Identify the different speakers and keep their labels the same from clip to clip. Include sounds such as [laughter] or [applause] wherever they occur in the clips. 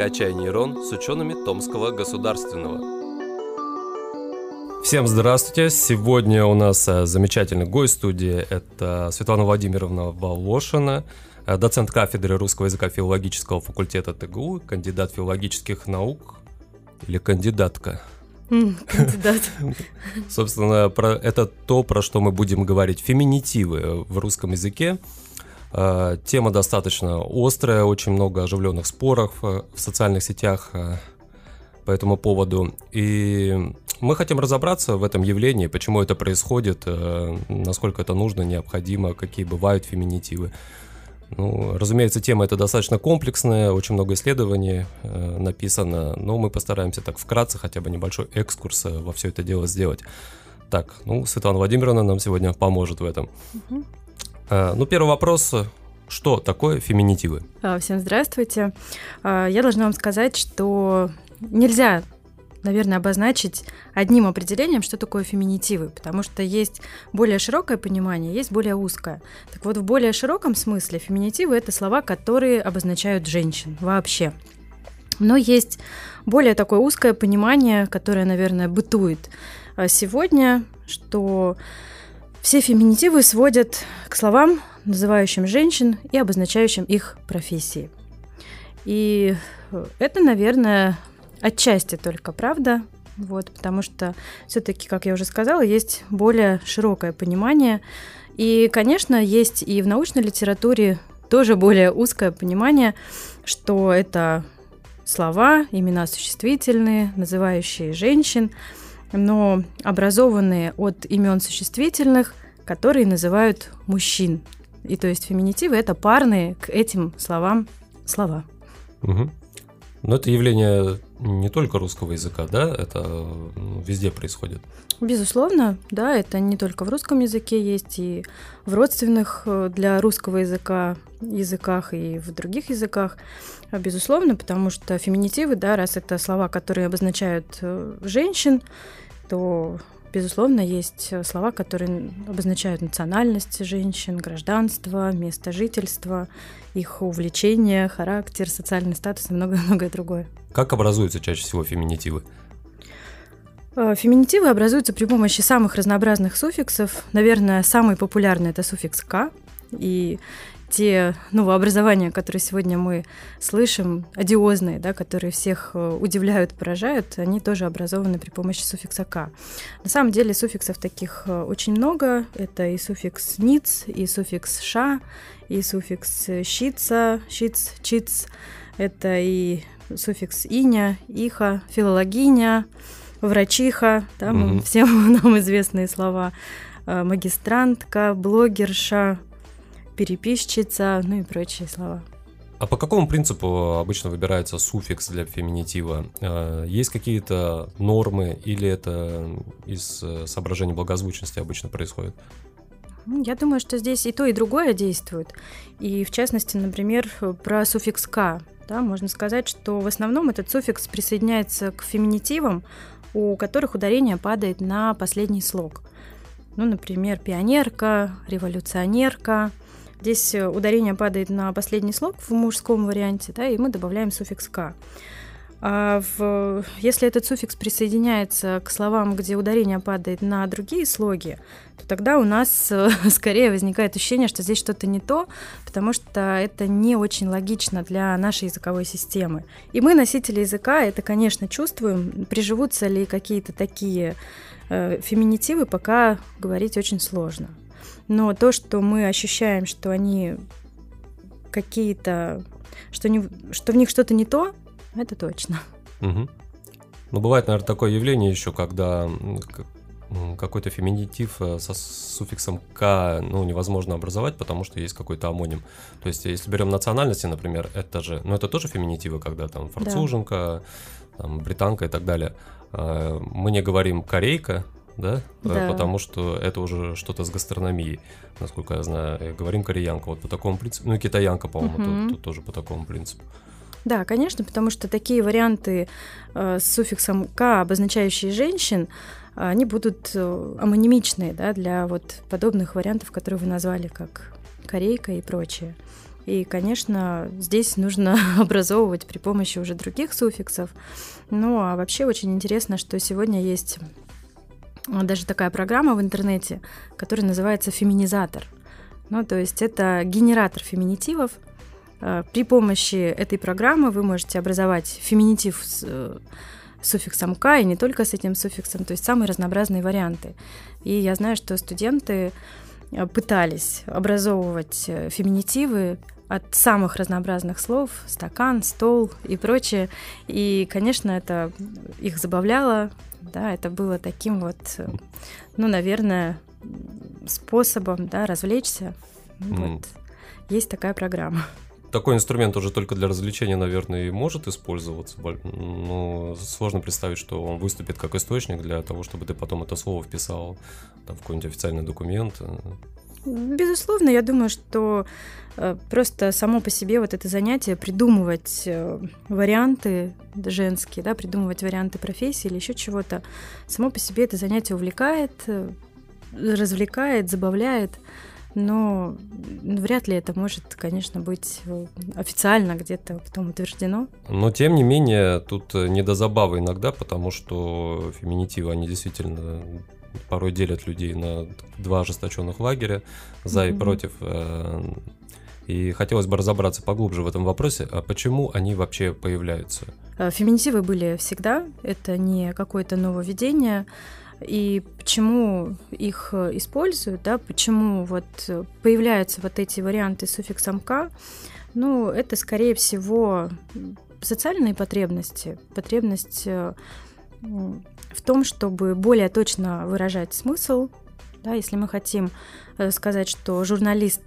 Speaker 1: «Качай нейрон» с учеными Томского государственного. Всем здравствуйте! Сегодня у нас э, замечательный гость студии. Это Светлана Владимировна Волошина, э, доцент кафедры русского языка филологического факультета ТГУ, кандидат филологических наук или кандидатка.
Speaker 2: Кандидат. [laughs]
Speaker 1: Собственно, про, это то, про что мы будем говорить. Феминитивы в русском языке. Э, тема достаточно острая, очень много оживленных споров э, в социальных сетях э, по этому поводу. И мы хотим разобраться в этом явлении, почему это происходит, насколько это нужно, необходимо, какие бывают феминитивы. Ну, разумеется, тема эта достаточно комплексная, очень много исследований э, написано, но мы постараемся так вкратце хотя бы небольшой экскурс во все это дело сделать. Так, ну, Светлана Владимировна нам сегодня поможет в этом. Угу. Э, ну, первый вопрос. Что такое феминитивы?
Speaker 2: А, всем здравствуйте. А, я должна вам сказать, что нельзя наверное, обозначить одним определением, что такое феминитивы, потому что есть более широкое понимание, есть более узкое. Так вот, в более широком смысле феминитивы — это слова, которые обозначают женщин вообще. Но есть более такое узкое понимание, которое, наверное, бытует а, сегодня, что все феминитивы сводят к словам, называющим женщин и обозначающим их профессии. И это, наверное, отчасти только правда, вот, потому что все-таки, как я уже сказала, есть более широкое понимание. И, конечно, есть и в научной литературе тоже более узкое понимание, что это слова, имена существительные, называющие женщин, но образованные от имен существительных, которые называют мужчин. И то есть феминитивы это парные к этим словам слова.
Speaker 1: Угу. Но это явление не только русского языка, да? Это ну, везде происходит.
Speaker 2: Безусловно, да, это не только в русском языке есть и в родственных э, для русского языка языках и в других языках. Безусловно, потому что феминитивы, да, раз это слова, которые обозначают э, женщин, то Безусловно, есть э, слова, которые обозначают национальность женщин, гражданство, место жительства, их увлечение, характер, социальный статус и многое-многое другое.
Speaker 1: Как образуются чаще всего феминитивы?
Speaker 2: Э, феминитивы образуются при помощи самых разнообразных суффиксов. Наверное, самый популярный это суффикс «к», и те новообразования, которые сегодня мы слышим, одиозные, да, которые всех э, удивляют, поражают, они тоже образованы при помощи суффикса «к». На самом деле суффиксов таких э, очень много. Это и суффикс «ниц», и суффикс «ша», и суффикс «щица», «щиц», «чиц». Это и суффикс «иня», «иха», «филологиня», «врачиха», да, mm-hmm. всем [laughs] нам известные слова, э, «магистрантка», «блогерша», переписчица, ну и прочие слова.
Speaker 1: А по какому принципу обычно выбирается суффикс для феминитива? Э, есть какие-то нормы или это из э, соображений благозвучности обычно происходит?
Speaker 2: Ну, я думаю, что здесь и то, и другое действует. И в частности, например, про суффикс «к». Да, можно сказать, что в основном этот суффикс присоединяется к феминитивам, у которых ударение падает на последний слог. Ну, например, пионерка, революционерка, Здесь э, ударение падает на последний слог в мужском варианте, да, и мы добавляем суффикс «к». А в, если этот суффикс присоединяется к словам, где ударение падает на другие слоги, то тогда у нас э, [laughs] скорее возникает ощущение, что здесь что-то не то, потому что это не очень логично для нашей языковой системы. И мы, носители языка, это, конечно, чувствуем. Приживутся ли какие-то такие э, феминитивы, пока говорить очень сложно. Но то, что мы ощущаем, что они какие-то, что, не, что в них что-то не то, это точно.
Speaker 1: Угу. Ну, бывает, наверное, такое явление еще, когда какой-то феминитив э, со суффиксом «к» ну, невозможно образовать, потому что есть какой-то амоним. То есть, если берем национальности, например, это же, ну, это тоже феминитивы, когда там француженка, да. там, британка и так далее. Э, мы не говорим «корейка», да? да? Потому что это уже что-то с гастрономией, насколько я знаю. Говорим кореянка, вот по такому принципу. Ну и китаянка, по-моему, угу. тоже по такому принципу.
Speaker 2: Да, конечно, потому что такие варианты э, с суффиксом «к», обозначающие женщин, они будут э, амонимичные да, для вот подобных вариантов, которые вы назвали, как корейка и прочее. И, конечно, здесь нужно [laughs] образовывать при помощи уже других суффиксов. Ну, а вообще очень интересно, что сегодня есть даже такая программа в интернете, которая называется «Феминизатор». Ну, то есть это генератор феминитивов. Э, при помощи этой программы вы можете образовать феминитив с э, суффиксом «к» и не только с этим суффиксом, то есть самые разнообразные варианты. И я знаю, что студенты э, пытались образовывать феминитивы от самых разнообразных слов – стакан, стол и прочее. И, конечно, это их забавляло, да, это было таким вот, ну, наверное, способом, да, развлечься. Mm. Вот. Есть такая программа.
Speaker 1: Такой инструмент уже только для развлечения, наверное, и может использоваться, но сложно представить, что он выступит как источник для того, чтобы ты потом это слово вписал там, в какой-нибудь официальный документ.
Speaker 2: Безусловно, я думаю, что э, просто само по себе вот это занятие придумывать э, варианты женские, да, придумывать варианты профессии или еще чего-то, само по себе это занятие увлекает, э, развлекает, забавляет, но вряд ли это может, конечно, быть официально где-то потом утверждено.
Speaker 1: Но, тем не менее, тут не до забавы иногда, потому что феминитивы, они действительно порой делят людей на два ожесточенных лагеря, за mm-hmm. и против. Э, и хотелось бы разобраться поглубже в этом вопросе, а почему они вообще появляются?
Speaker 2: Э, феминитивы были всегда, это не какое-то нововведение. И почему их э, используют, да, почему вот появляются вот эти варианты с суффиксом «к», ну, это, скорее всего, социальные потребности, потребность в том, чтобы более точно выражать смысл. Да, если мы хотим э, сказать, что журналист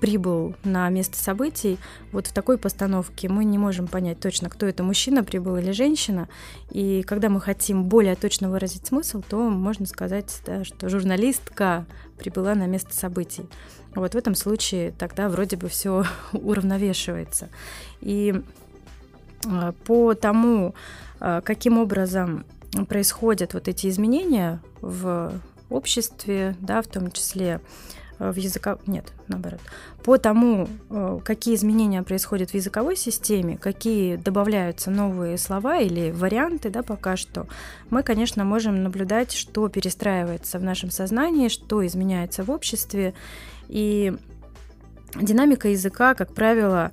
Speaker 2: прибыл на место событий, вот в такой постановке мы не можем понять точно, кто это, мужчина прибыл или женщина. И когда мы хотим более точно выразить смысл, то можно сказать, да, что журналистка прибыла на место событий. Вот в этом случае тогда вроде бы все [laughs] уравновешивается. И э, по тому, э, каким образом происходят вот эти изменения в обществе, да, в том числе э, в языковой... Нет, наоборот. По тому, э, какие изменения происходят в языковой системе, какие добавляются новые слова или варианты, да, пока что, мы, конечно, можем наблюдать, что перестраивается в нашем сознании, что изменяется в обществе. И динамика языка, как правило,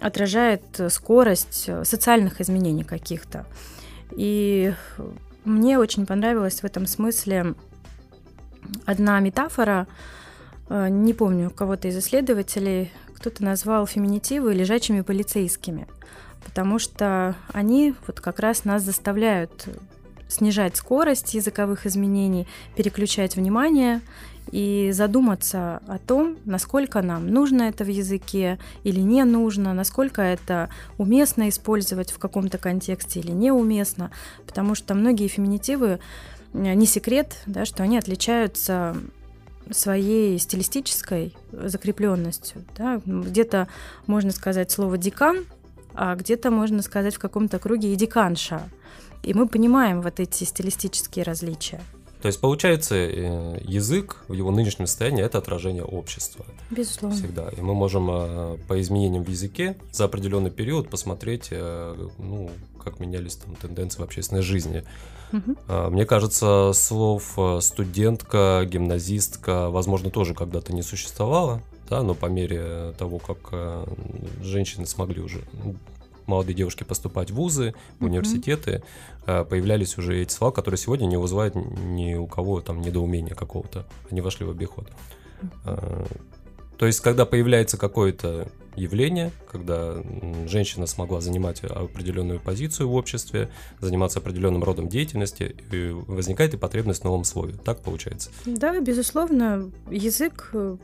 Speaker 2: отражает скорость социальных изменений каких-то. И мне очень понравилась в этом смысле одна метафора. Э, не помню, кого-то из исследователей, кто-то назвал феминитивы лежачими полицейскими, потому что они вот как раз нас заставляют снижать скорость языковых изменений, переключать внимание и задуматься о том, насколько нам нужно это в языке или не нужно, насколько это уместно использовать в каком-то контексте или неуместно, потому что многие феминитивы не секрет, да, что они отличаются своей стилистической закрепленностью. Да. Где-то можно сказать слово декан, а где-то можно сказать в каком-то круге и деканша. И мы понимаем вот эти стилистические различия.
Speaker 1: То есть, получается, э, язык в его нынешнем состоянии – это отражение общества.
Speaker 2: Безусловно.
Speaker 1: Всегда. И мы можем э, по изменениям в языке за определенный период посмотреть, э, ну, как менялись там тенденции в общественной жизни. Угу. Мне кажется, слов студентка, гимназистка, возможно, тоже когда-то не существовало, да, но по мере того, как женщины смогли уже молодые девушки поступать в вузы, в университеты, э, появлялись уже эти слова, которые сегодня не вызывают ни у кого там недоумения какого-то. Они вошли в обиход. Э, то есть, когда появляется какое-то явление, когда женщина смогла занимать определенную позицию в обществе, заниматься определенным родом деятельности, и возникает и потребность в новом слове. Так получается?
Speaker 2: Да, безусловно, язык э,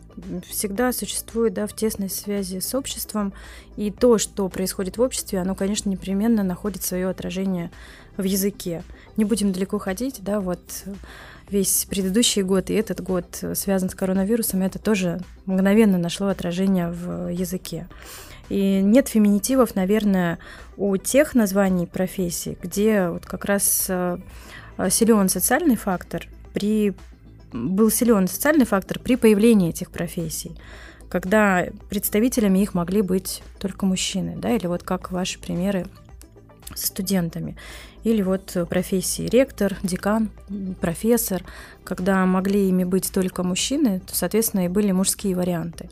Speaker 2: всегда существует да, в тесной связи с обществом, и то, что происходит в обществе, оно, конечно, непременно находит свое отражение в языке. Не будем далеко ходить, да, вот весь предыдущий год и этот год связан с коронавирусом, это тоже мгновенно нашло отражение в языке. И нет феминитивов, наверное, у тех названий профессий, где вот как раз э, силен социальный фактор при был силен социальный фактор при появлении этих профессий. когда представителями их могли быть только мужчины, да, или вот как ваши примеры с студентами. Или вот профессии ректор, декан, профессор, когда могли ими быть только мужчины, то, соответственно, и были мужские варианты.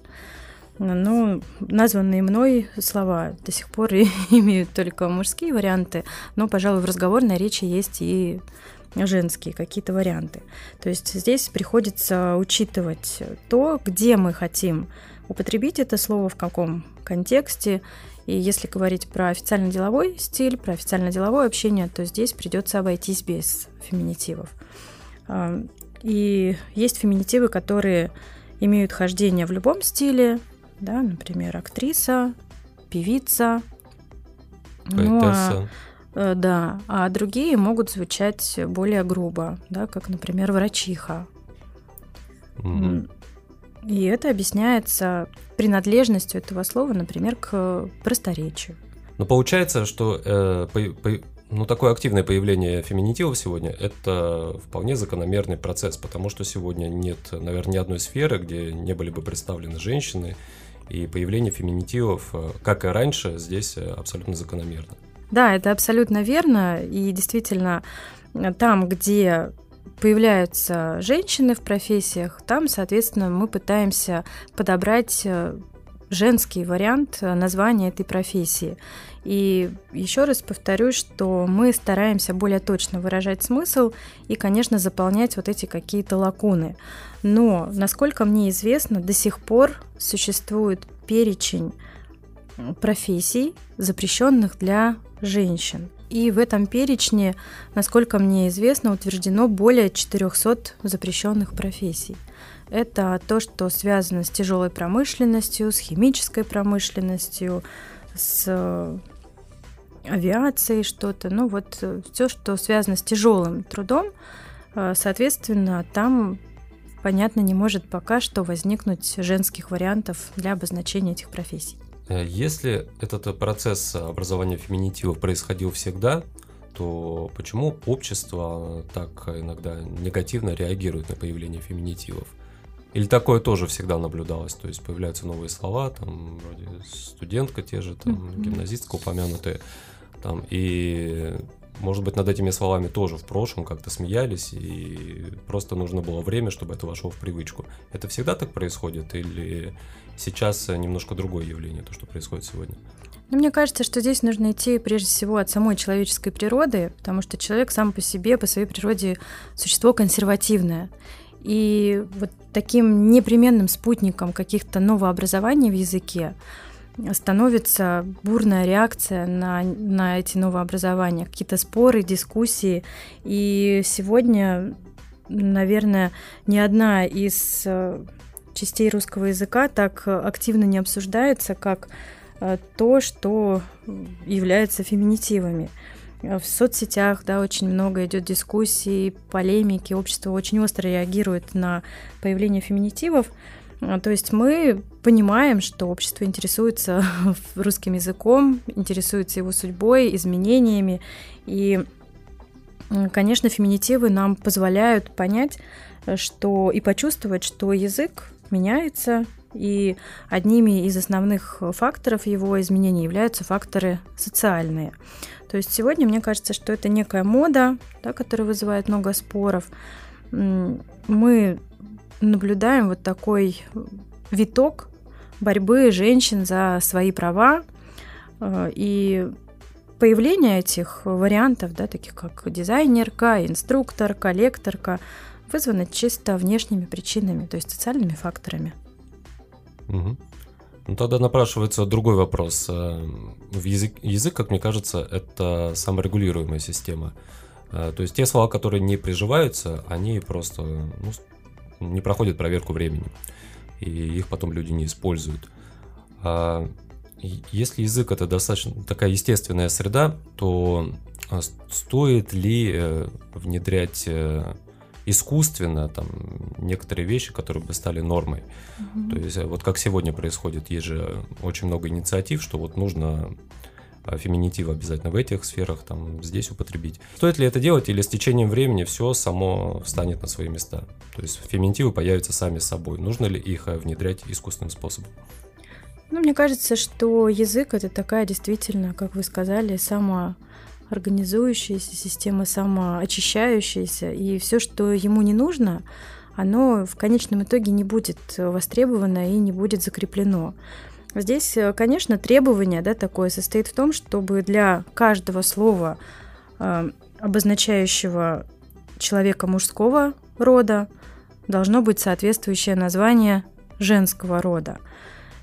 Speaker 2: Ну, названные мной слова до сих пор [laughs] имеют только мужские варианты, но, пожалуй, в разговорной речи есть и женские какие-то варианты. То есть здесь приходится учитывать то, где мы хотим употребить это слово, в каком контексте. И если говорить про официально-деловой стиль, про официально-деловое общение, то здесь придется обойтись без феминитивов. А, и есть феминитивы, которые имеют хождение в любом стиле, да, например, актриса, певица.
Speaker 1: Поэтесса. Ну, а,
Speaker 2: э, да, а другие могут звучать более грубо, да, как, например, врачиха.
Speaker 1: Угу.
Speaker 2: И это объясняется принадлежностью этого слова, например, к просторечию.
Speaker 1: Но получается, что э, по, по, ну, такое активное появление феминитивов сегодня – это вполне закономерный процесс, потому что сегодня нет, наверное, ни одной сферы, где не были бы представлены женщины, и появление феминитивов, э, как и раньше, здесь э, абсолютно закономерно.
Speaker 2: Да, это абсолютно верно. И действительно, там, где появляются женщины в профессиях, там, соответственно, мы пытаемся подобрать э, женский вариант названия этой профессии. И еще раз повторюсь, что мы стараемся более точно выражать смысл и, конечно, заполнять вот эти какие-то лакуны. Но, насколько мне известно, до сих пор существует перечень профессий, запрещенных для женщин. И в этом перечне, насколько мне известно, утверждено более 400 запрещенных профессий. Это то, что связано с тяжелой промышленностью, с химической промышленностью, с авиацией что-то. Ну вот э, все, что связано с тяжелым трудом, э, соответственно, там понятно, не может пока что возникнуть женских вариантов для обозначения этих профессий.
Speaker 1: Э, если этот процесс образования феминитивов происходил всегда, то почему общество так иногда негативно реагирует на появление феминитивов? Или такое тоже всегда наблюдалось? То есть появляются новые слова, там вроде студентка те же, там гимназистка упомянутые, там, и может быть, над этими словами тоже в прошлом как-то смеялись, и просто нужно было время, чтобы это вошло в привычку. Это всегда так происходит, или сейчас немножко другое явление, то, что происходит сегодня?
Speaker 2: Ну, мне кажется, что здесь нужно идти прежде всего от самой человеческой природы, потому что человек сам по себе, по своей природе существо консервативное. И вот таким непременным спутником каких-то новообразований в языке становится бурная реакция на, на эти новообразования, какие-то споры, дискуссии. И сегодня, наверное, ни одна из э, частей русского языка так активно не обсуждается, как э, то, что является феминитивами. В соцсетях, да, очень много идет дискуссий, полемики, общество очень остро реагирует на появление феминитивов. А, то есть мы понимаем, что общество интересуется [laughs] русским языком, интересуется его судьбой, изменениями. И, конечно, феминитивы нам позволяют понять, что и почувствовать, что язык меняется, и одними из основных факторов его изменения являются факторы социальные. То есть сегодня мне кажется, что это некая мода, да, которая вызывает много споров. Мы наблюдаем вот такой виток борьбы женщин за свои права э, и появление этих вариантов, да, таких как дизайнерка, инструктор, коллекторка, вызвано чисто внешними причинами, то есть социальными факторами.
Speaker 1: Угу. Ну, тогда напрашивается другой вопрос. Э, язык, язык, как мне кажется, это саморегулируемая система. Э, то есть те слова, которые не приживаются, они просто ну, не проходят проверку времени, и их потом люди не используют. А если язык это достаточно такая естественная среда, то а, стоит ли э, внедрять э, искусственно там некоторые вещи, которые бы стали нормой. Mm-hmm. То есть э, вот как сегодня происходит, есть же очень много инициатив, что вот нужно а феминитив обязательно в этих сферах, там, здесь употребить. Стоит ли это делать, или с течением времени все само встанет на свои места? То есть феминитивы появятся сами собой. Нужно ли их э, внедрять искусственным способом?
Speaker 2: Ну, мне кажется, что язык это такая действительно, как вы сказали, самоорганизующаяся система, самоочищающаяся, и все, что ему не нужно, оно в конечном итоге не будет востребовано и не будет закреплено. Здесь, э, конечно, требование да, такое состоит в том, чтобы для каждого слова, э, обозначающего человека мужского рода, должно быть соответствующее название женского рода.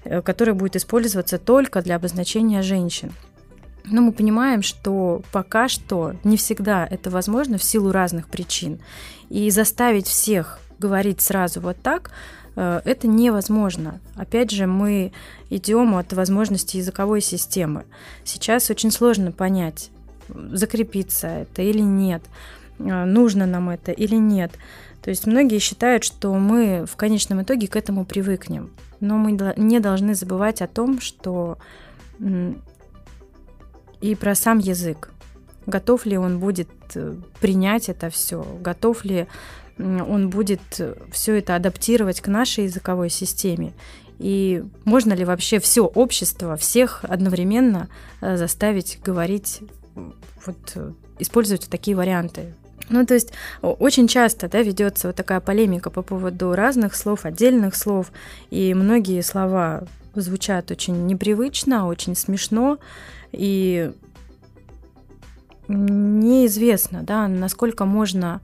Speaker 2: Э, который будет использоваться только для обозначения женщин. Но мы понимаем, что пока что не всегда это возможно в силу разных причин. И заставить всех говорить сразу вот так э, это невозможно. Опять же, мы идем от возможности языковой системы. Сейчас очень сложно понять, закрепиться это или нет, э, нужно нам это или нет. То есть многие считают, что мы в конечном итоге к этому привыкнем. Но мы не должны забывать о том, что и про сам язык. Готов ли он будет э, принять это все? Готов ли он будет все это адаптировать к нашей языковой системе? И можно ли вообще все общество, всех одновременно э, заставить говорить, вот, э, использовать такие варианты? Ну, то есть очень часто да, ведется вот такая полемика по поводу разных слов, отдельных слов, и многие слова звучат очень непривычно, очень смешно, и неизвестно, да, насколько можно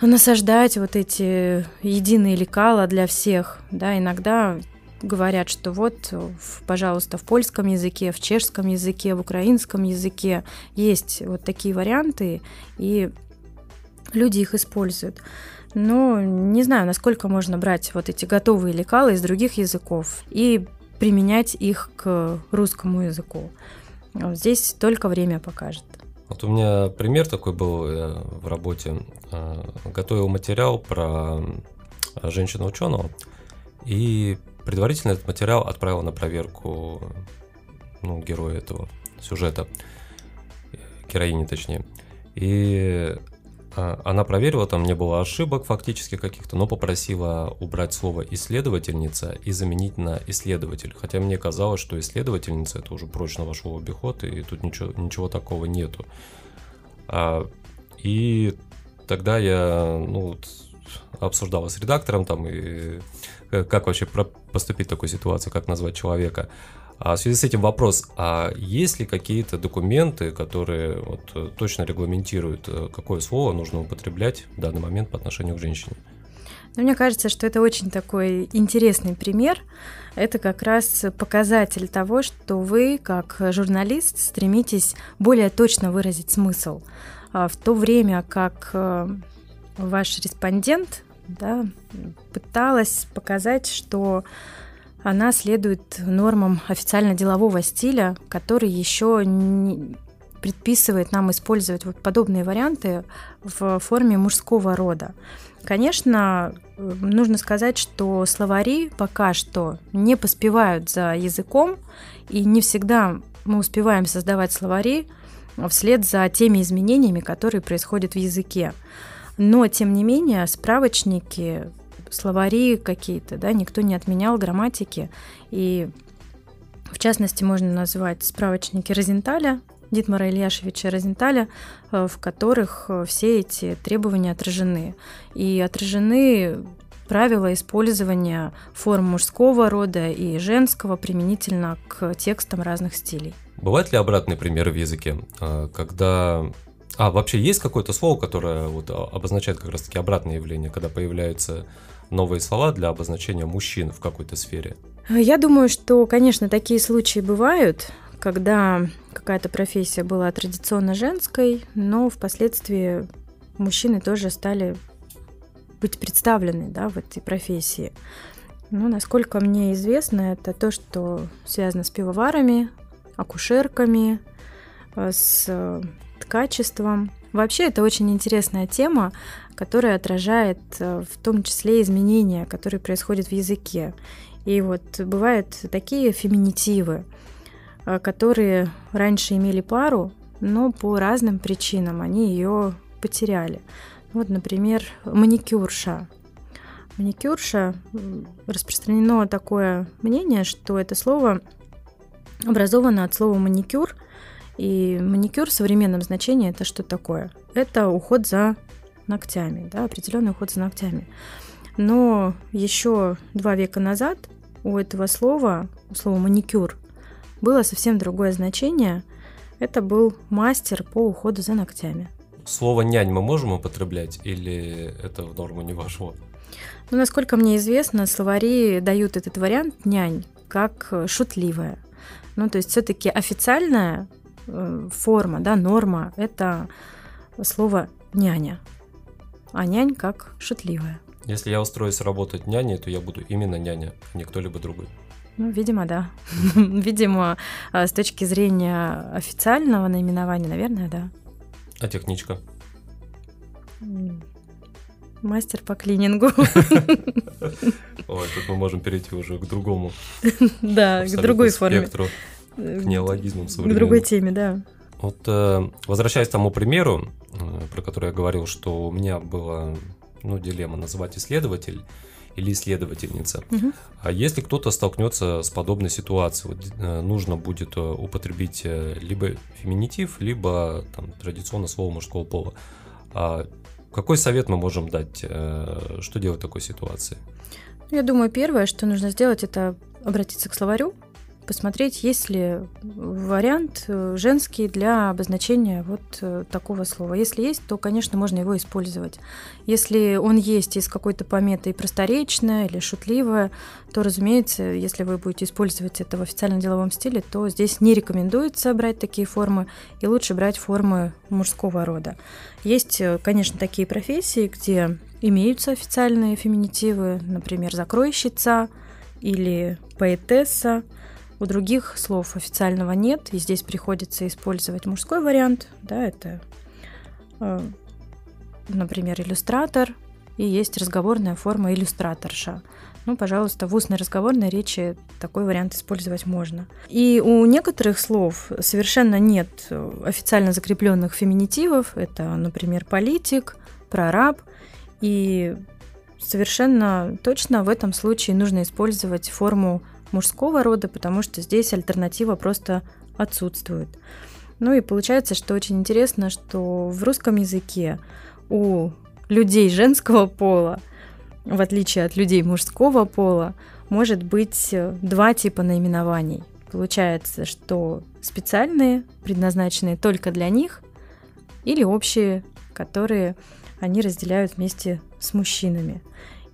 Speaker 2: насаждать вот эти единые лекала для всех, да, иногда говорят, что вот, пожалуйста, в польском языке, в чешском языке, в украинском языке есть вот такие варианты, и люди их используют. Но не знаю, насколько можно брать вот эти готовые лекалы из других языков и применять их к русскому языку. Здесь только время покажет.
Speaker 1: Вот у меня пример такой был э, в работе. Э, готовил материал про женщину-ученого и Предварительно этот материал отправил на проверку ну, героя этого сюжета, героини точнее. И она проверила, там не было ошибок фактически каких-то, но попросила убрать слово исследовательница и заменить на исследователь. Хотя мне казалось, что исследовательница это уже прочно вошло в обиход, и тут ничего, ничего такого нету. А, и тогда я ну, обсуждала с редактором там и Э, как вообще поступить в такую ситуацию, как назвать человека. А в связи с этим вопрос, а есть ли какие-то документы, которые вот э, точно регламентируют, э, какое слово нужно употреблять в данный момент по отношению к женщине?
Speaker 2: Но мне кажется, что это очень такой интересный пример. Это как раз показатель того, что вы, как журналист, стремитесь более точно выразить смысл. А в то время как ваш респондент да, пыталась показать, что она следует нормам официально-делового стиля, который еще не предписывает нам использовать вот подобные варианты в форме мужского рода. Конечно, нужно сказать, что словари пока что не поспевают за языком, и не всегда мы успеваем создавать словари вслед за теми изменениями, которые происходят в языке. Но, тем не менее, справочники, словари какие-то, да, никто не отменял грамматики. И, в частности, можно назвать справочники Розенталя, Дитмара Ильяшевича Розенталя, э, в которых э, все эти требования отражены. И отражены правила использования форм мужского рода и женского применительно к текстам разных стилей.
Speaker 1: Бывают ли обратные примеры в языке, э, когда а вообще есть какое-то слово, которое вот обозначает как раз-таки обратное явление, когда появляются новые слова для обозначения мужчин в какой-то сфере?
Speaker 2: Я думаю, что, конечно, такие случаи бывают, когда какая-то профессия была традиционно женской, но впоследствии мужчины тоже стали быть представлены да, в этой профессии. Ну, насколько мне известно, это то, что связано с пивоварами, акушерками, э, с ткачеством. Вообще это очень интересная тема, которая отражает э, в том числе изменения, которые происходят в языке. И вот бывают такие феминитивы, э, которые раньше имели пару, но по разным причинам они ее потеряли. Вот, например, маникюрша. Маникюрша распространено такое мнение, что это слово образовано от слова маникюр, и маникюр в современном значении это что такое? Это уход за ногтями, да, определенный уход за ногтями. Но еще два века назад у этого слова, у слова маникюр, было совсем другое значение. Это был мастер по уходу за ногтями.
Speaker 1: Слово нянь мы можем употреблять или это в норму не вошло?
Speaker 2: Ну, насколько мне известно, словари дают этот вариант нянь как шутливая. Ну, то есть все-таки официальная э, форма, да, норма – это слово няня, а нянь как шутливая.
Speaker 1: Если я устроюсь работать няней, то я буду именно няня, а не кто-либо другой.
Speaker 2: Ну, видимо, да. [laughs] видимо, а, с точки зрения официального наименования, наверное, да.
Speaker 1: А техничка?
Speaker 2: Мастер по клинингу. [laughs]
Speaker 1: Ой, тут мы можем перейти уже к другому. [laughs]
Speaker 2: Да, к другой форме.
Speaker 1: К неологизмам
Speaker 2: К другой теме, да.
Speaker 1: Вот э, возвращаясь к тому примеру, э, про который я говорил, что у меня была ну, дилемма называть исследователь или исследовательница. Угу. А если кто-то столкнется с подобной ситуацией, вот, э, нужно будет употребить либо феминитив, либо там, традиционно слово мужского пола. А какой совет мы можем дать? Что делать в такой ситуации?
Speaker 2: Я думаю, первое, что нужно сделать, это обратиться к словарю, посмотреть, есть ли вариант э, женский для обозначения вот э, такого слова. Если есть, то, конечно, можно его использовать. Если он есть из какой-то пометы просторечная или шутливая, то, разумеется, если вы будете использовать это в официальном деловом стиле, то здесь не рекомендуется брать такие формы, и лучше брать формы мужского рода. Есть, э, конечно, такие профессии, где имеются официальные феминитивы, например, закройщица или поэтесса, у других слов официального нет, и здесь приходится использовать мужской вариант. Да, это, э, например, иллюстратор, и есть разговорная форма иллюстраторша. Ну, пожалуйста, в устной разговорной речи такой вариант использовать можно. И у некоторых слов совершенно нет официально закрепленных феминитивов. Это, например, политик, прораб. И совершенно точно в этом случае нужно использовать форму мужского рода, потому что здесь альтернатива просто отсутствует. Ну и получается, что очень интересно, что в русском языке у людей женского пола, в отличие от людей мужского пола, может быть два типа наименований. Получается, что специальные, предназначенные только для них, или общие, которые они разделяют вместе с мужчинами.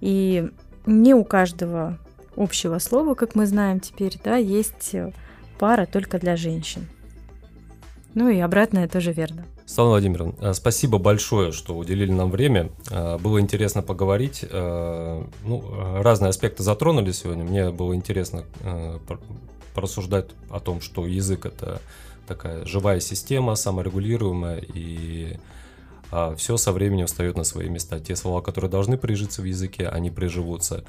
Speaker 2: И не у каждого общего слова, как мы знаем теперь, да, есть э, пара только для женщин. Ну и обратное тоже верно.
Speaker 1: Светлана Владимировна, э, спасибо большое, что уделили нам время. Э, было интересно поговорить. Ну, разные аспекты затронули сегодня. Мне было интересно порассуждать о том, что язык это такая живая система, саморегулируемая, и все со временем встает на свои места. Те слова, которые должны прижиться в языке, они приживутся.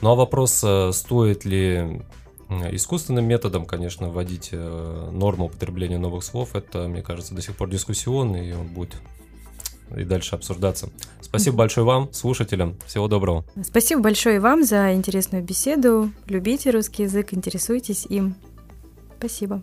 Speaker 1: Ну а вопрос, э, стоит ли искусственным методом, конечно, вводить э, норму употребления новых слов, это, мне кажется, до сих пор дискуссионный, и он будет и дальше обсуждаться. Спасибо большое вам, слушателям. Всего доброго.
Speaker 2: Спасибо большое вам за интересную беседу. Любите русский язык, интересуйтесь им. Спасибо.